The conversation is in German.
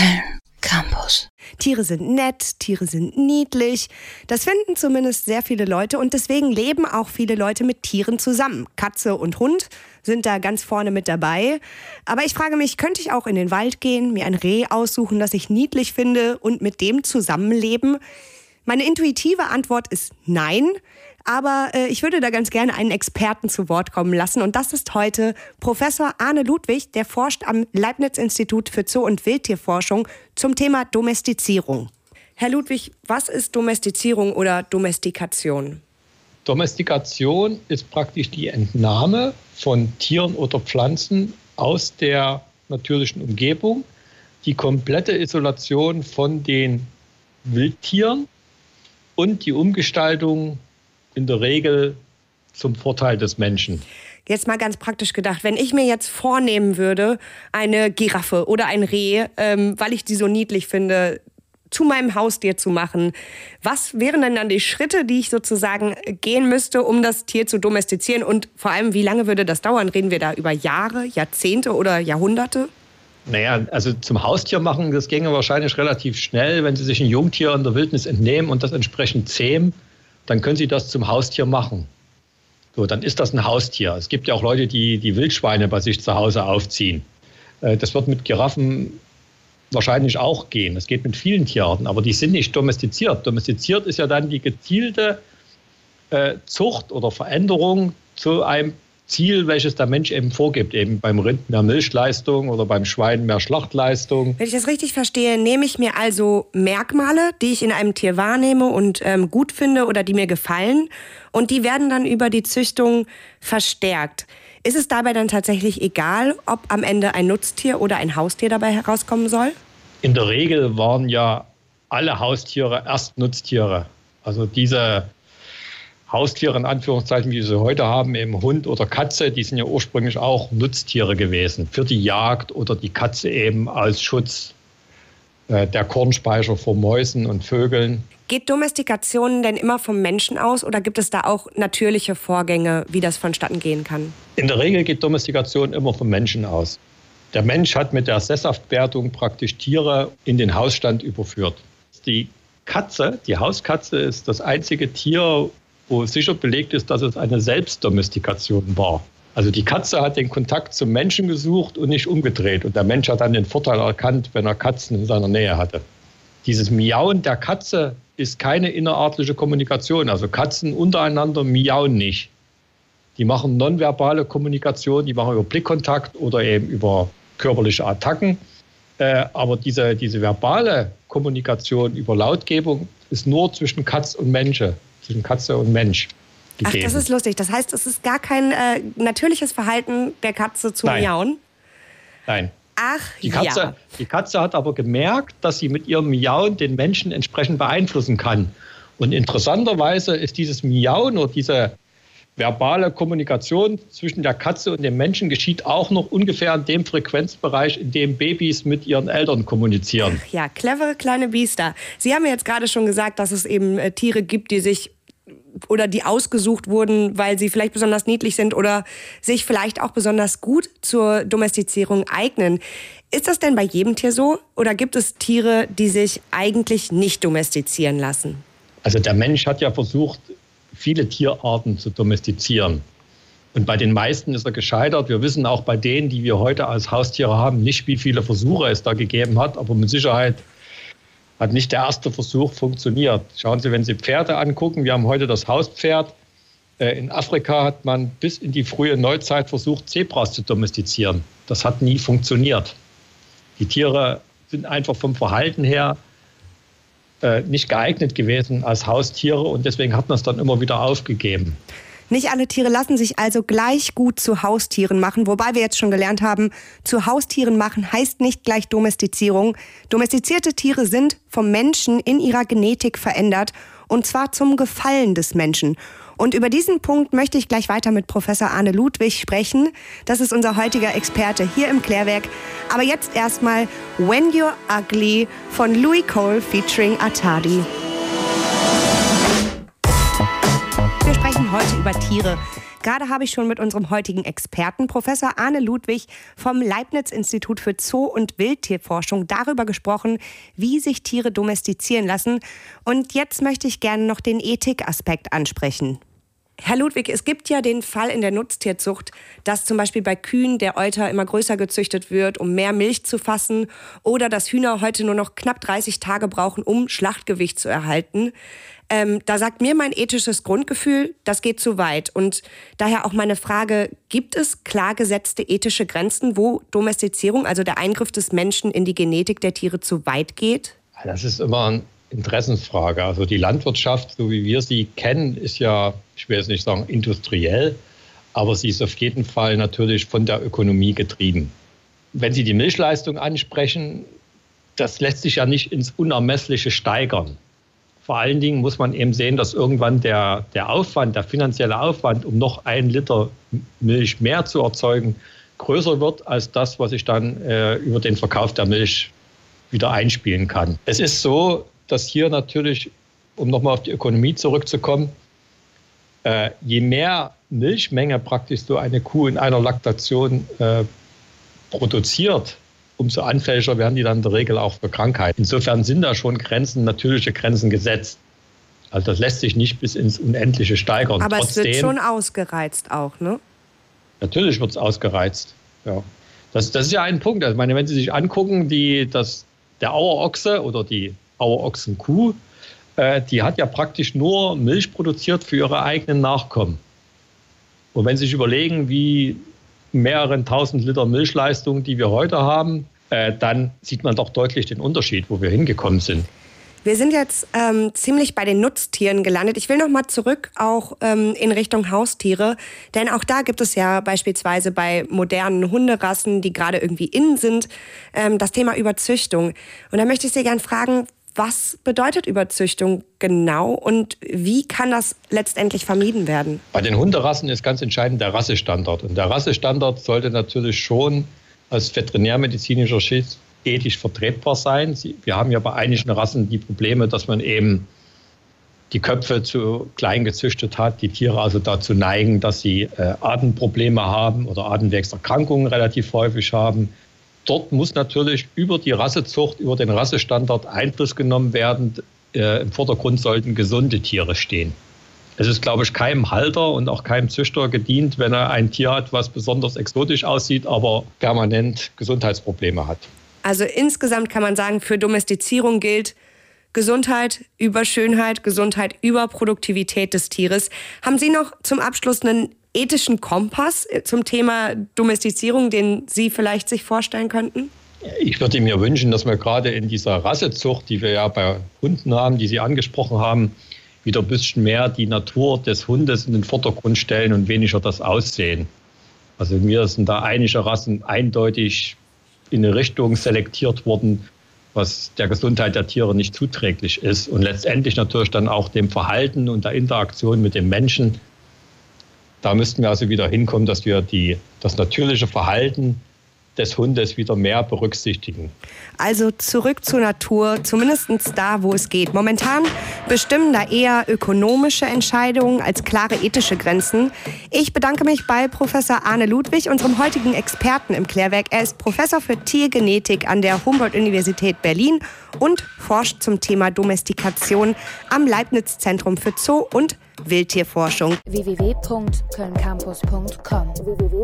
Film Campus. Tiere sind nett, Tiere sind niedlich. Das finden zumindest sehr viele Leute und deswegen leben auch viele Leute mit Tieren zusammen. Katze und Hund sind da ganz vorne mit dabei. Aber ich frage mich, könnte ich auch in den Wald gehen, mir ein Reh aussuchen, das ich niedlich finde und mit dem zusammenleben? Meine intuitive Antwort ist nein. Aber äh, ich würde da ganz gerne einen Experten zu Wort kommen lassen. Und das ist heute Professor Arne Ludwig, der forscht am Leibniz-Institut für Zoo- und Wildtierforschung zum Thema Domestizierung. Herr Ludwig, was ist Domestizierung oder Domestikation? Domestikation ist praktisch die Entnahme von Tieren oder Pflanzen aus der natürlichen Umgebung, die komplette Isolation von den Wildtieren und die Umgestaltung in der Regel zum Vorteil des Menschen. Jetzt mal ganz praktisch gedacht, wenn ich mir jetzt vornehmen würde, eine Giraffe oder ein Reh, ähm, weil ich die so niedlich finde, zu meinem Haustier zu machen. Was wären denn dann die Schritte, die ich sozusagen gehen müsste, um das Tier zu domestizieren? Und vor allem, wie lange würde das dauern? Reden wir da über Jahre, Jahrzehnte oder Jahrhunderte? Naja, also zum Haustier machen, das ginge wahrscheinlich relativ schnell, wenn Sie sich ein Jungtier in der Wildnis entnehmen und das entsprechend zähmen dann können Sie das zum Haustier machen. So, dann ist das ein Haustier. Es gibt ja auch Leute, die die Wildschweine bei sich zu Hause aufziehen. Äh, das wird mit Giraffen wahrscheinlich auch gehen. Das geht mit vielen Tierarten, aber die sind nicht domestiziert. Domestiziert ist ja dann die gezielte äh, Zucht oder Veränderung zu einem Ziel, welches der Mensch eben vorgibt, eben beim Rind mehr Milchleistung oder beim Schwein mehr Schlachtleistung. Wenn ich das richtig verstehe, nehme ich mir also Merkmale, die ich in einem Tier wahrnehme und ähm, gut finde oder die mir gefallen und die werden dann über die Züchtung verstärkt. Ist es dabei dann tatsächlich egal, ob am Ende ein Nutztier oder ein Haustier dabei herauskommen soll? In der Regel waren ja alle Haustiere erst Nutztiere. Also diese Haustiere in Anführungszeichen, wie wir sie heute haben, eben Hund oder Katze, die sind ja ursprünglich auch Nutztiere gewesen für die Jagd oder die Katze eben als Schutz äh, der Kornspeicher vor Mäusen und Vögeln. Geht Domestikation denn immer vom Menschen aus oder gibt es da auch natürliche Vorgänge, wie das vonstatten gehen kann? In der Regel geht Domestikation immer vom Menschen aus. Der Mensch hat mit der Sesshaftwertung praktisch Tiere in den Hausstand überführt. Die Katze, die Hauskatze, ist das einzige Tier, wo sicher belegt ist, dass es eine Selbstdomestikation war. Also die Katze hat den Kontakt zum Menschen gesucht und nicht umgedreht. Und der Mensch hat dann den Vorteil erkannt, wenn er Katzen in seiner Nähe hatte. Dieses Miauen der Katze ist keine innerartliche Kommunikation. Also Katzen untereinander miauen nicht. Die machen nonverbale Kommunikation, die machen über Blickkontakt oder eben über körperliche Attacken. Äh, aber diese, diese verbale Kommunikation über Lautgebung ist nur zwischen Katz und Mensch zwischen Katze und Mensch. Gegeben. Ach, das ist lustig. Das heißt, es ist gar kein äh, natürliches Verhalten der Katze zu Nein. miauen? Nein. Ach, die Katze, ja. Die Katze hat aber gemerkt, dass sie mit ihrem Miauen den Menschen entsprechend beeinflussen kann. Und interessanterweise ist dieses Miauen oder diese verbale Kommunikation zwischen der Katze und dem Menschen geschieht auch noch ungefähr in dem Frequenzbereich, in dem Babys mit ihren Eltern kommunizieren. Ach ja, clevere kleine Biester. Sie haben ja jetzt gerade schon gesagt, dass es eben äh, Tiere gibt, die sich oder die ausgesucht wurden, weil sie vielleicht besonders niedlich sind oder sich vielleicht auch besonders gut zur Domestizierung eignen. Ist das denn bei jedem Tier so oder gibt es Tiere, die sich eigentlich nicht domestizieren lassen? Also der Mensch hat ja versucht, viele Tierarten zu domestizieren. Und bei den meisten ist er gescheitert. Wir wissen auch bei denen, die wir heute als Haustiere haben, nicht, wie viele Versuche es da gegeben hat. Aber mit Sicherheit hat nicht der erste Versuch funktioniert. Schauen Sie, wenn Sie Pferde angucken, wir haben heute das Hauspferd. Äh, in Afrika hat man bis in die frühe Neuzeit versucht, Zebras zu domestizieren. Das hat nie funktioniert. Die Tiere sind einfach vom Verhalten her äh, nicht geeignet gewesen als Haustiere und deswegen hat man es dann immer wieder aufgegeben. Nicht alle Tiere lassen sich also gleich gut zu Haustieren machen, wobei wir jetzt schon gelernt haben, zu Haustieren machen heißt nicht gleich Domestizierung. Domestizierte Tiere sind vom Menschen in ihrer Genetik verändert und zwar zum Gefallen des Menschen. Und über diesen Punkt möchte ich gleich weiter mit Professor Arne Ludwig sprechen. Das ist unser heutiger Experte hier im Klärwerk. Aber jetzt erstmal When You're Ugly von Louis Cole featuring Atadi. Wir sprechen heute über Tiere. Gerade habe ich schon mit unserem heutigen Experten, Professor Arne Ludwig vom Leibniz-Institut für Zoo- und Wildtierforschung, darüber gesprochen, wie sich Tiere domestizieren lassen. Und jetzt möchte ich gerne noch den Ethikaspekt ansprechen. Herr Ludwig, es gibt ja den Fall in der Nutztierzucht, dass zum Beispiel bei Kühen der Euter immer größer gezüchtet wird, um mehr Milch zu fassen, oder dass Hühner heute nur noch knapp 30 Tage brauchen, um Schlachtgewicht zu erhalten. Ähm, da sagt mir mein ethisches Grundgefühl, das geht zu weit. Und daher auch meine Frage, gibt es klar gesetzte ethische Grenzen, wo Domestizierung, also der Eingriff des Menschen in die Genetik der Tiere zu weit geht? Das ist immer ein Interessensfrage. Also die Landwirtschaft, so wie wir sie kennen, ist ja, ich will jetzt nicht sagen industriell, aber sie ist auf jeden Fall natürlich von der Ökonomie getrieben. Wenn Sie die Milchleistung ansprechen, das lässt sich ja nicht ins Unermessliche steigern. Vor allen Dingen muss man eben sehen, dass irgendwann der, der Aufwand, der finanzielle Aufwand, um noch ein Liter Milch mehr zu erzeugen, größer wird als das, was ich dann äh, über den Verkauf der Milch wieder einspielen kann. Es ist so, dass hier natürlich, um nochmal auf die Ökonomie zurückzukommen, äh, je mehr Milchmenge praktisch so eine Kuh in einer Laktation äh, produziert, umso anfälliger werden die dann in der Regel auch für Krankheiten. Insofern sind da schon Grenzen, natürliche Grenzen gesetzt. Also das lässt sich nicht bis ins Unendliche steigern. Aber Trotzdem, es wird schon ausgereizt auch, ne? Natürlich wird es ausgereizt, ja. Das, das ist ja ein Punkt. Also, ich meine, wenn Sie sich angucken, die, das, der Auerochse oder die Auerochsenkuh, äh, die hat ja praktisch nur Milch produziert für ihre eigenen Nachkommen. Und wenn Sie sich überlegen, wie mehreren tausend Liter Milchleistung, die wir heute haben, äh, dann sieht man doch deutlich den Unterschied, wo wir hingekommen sind. Wir sind jetzt ähm, ziemlich bei den Nutztieren gelandet. Ich will noch mal zurück auch ähm, in Richtung Haustiere, denn auch da gibt es ja beispielsweise bei modernen Hunderassen, die gerade irgendwie innen sind, ähm, das Thema Überzüchtung. Und da möchte ich Sie gerne fragen, was bedeutet Überzüchtung genau und wie kann das letztendlich vermieden werden? Bei den Hunderassen ist ganz entscheidend der Rassestandard. Und der Rassestandard sollte natürlich schon als veterinärmedizinischer Schiss ethisch vertretbar sein. Wir haben ja bei einigen Rassen die Probleme, dass man eben die Köpfe zu klein gezüchtet hat, die Tiere also dazu neigen, dass sie äh, Atemprobleme haben oder Atemwegserkrankungen relativ häufig haben, dort muss natürlich über die Rassezucht, über den Rassestandard Einfluss genommen werden. Äh, Im Vordergrund sollten gesunde Tiere stehen. Es ist, glaube ich, keinem Halter und auch keinem Züchter gedient, wenn er ein Tier hat, was besonders exotisch aussieht, aber permanent Gesundheitsprobleme hat. Also insgesamt kann man sagen, für Domestizierung gilt Gesundheit über Schönheit, Gesundheit über Produktivität des Tieres. Haben Sie noch zum Abschluss einen ethischen Kompass äh, zum Thema Domestizierung, den Sie vielleicht sich vorstellen könnten? Ich würde mir wünschen, dass wir gerade in dieser Rassezucht, die wir ja bei Hunden haben, die Sie angesprochen haben, wieder ein bisschen mehr die Natur des Hundes in den Vordergrund stellen und weniger das Aussehen. Also mir sind da einige Rassen eindeutig in eine Richtung selektiert worden, was der Gesundheit der Tiere nicht zuträglich ist und letztendlich natürlich dann auch dem Verhalten und der Interaktion mit dem Menschen da müssten wir also wieder hinkommen, dass wir die, das natürliche Verhalten des Hundes wieder mehr berücksichtigen. Also zurück zur Natur, zumindest da, wo es geht. Momentan bestimmen da eher ökonomische Entscheidungen als klare ethische Grenzen. Ich bedanke mich bei Professor Arne Ludwig, unserem heutigen Experten im Klärwerk. Er ist Professor für Tiergenetik an der Humboldt-Universität Berlin und forscht zum Thema Domestikation am Leibniz-Zentrum für Zoo und Wildtierforschung. www.kölncampus.com www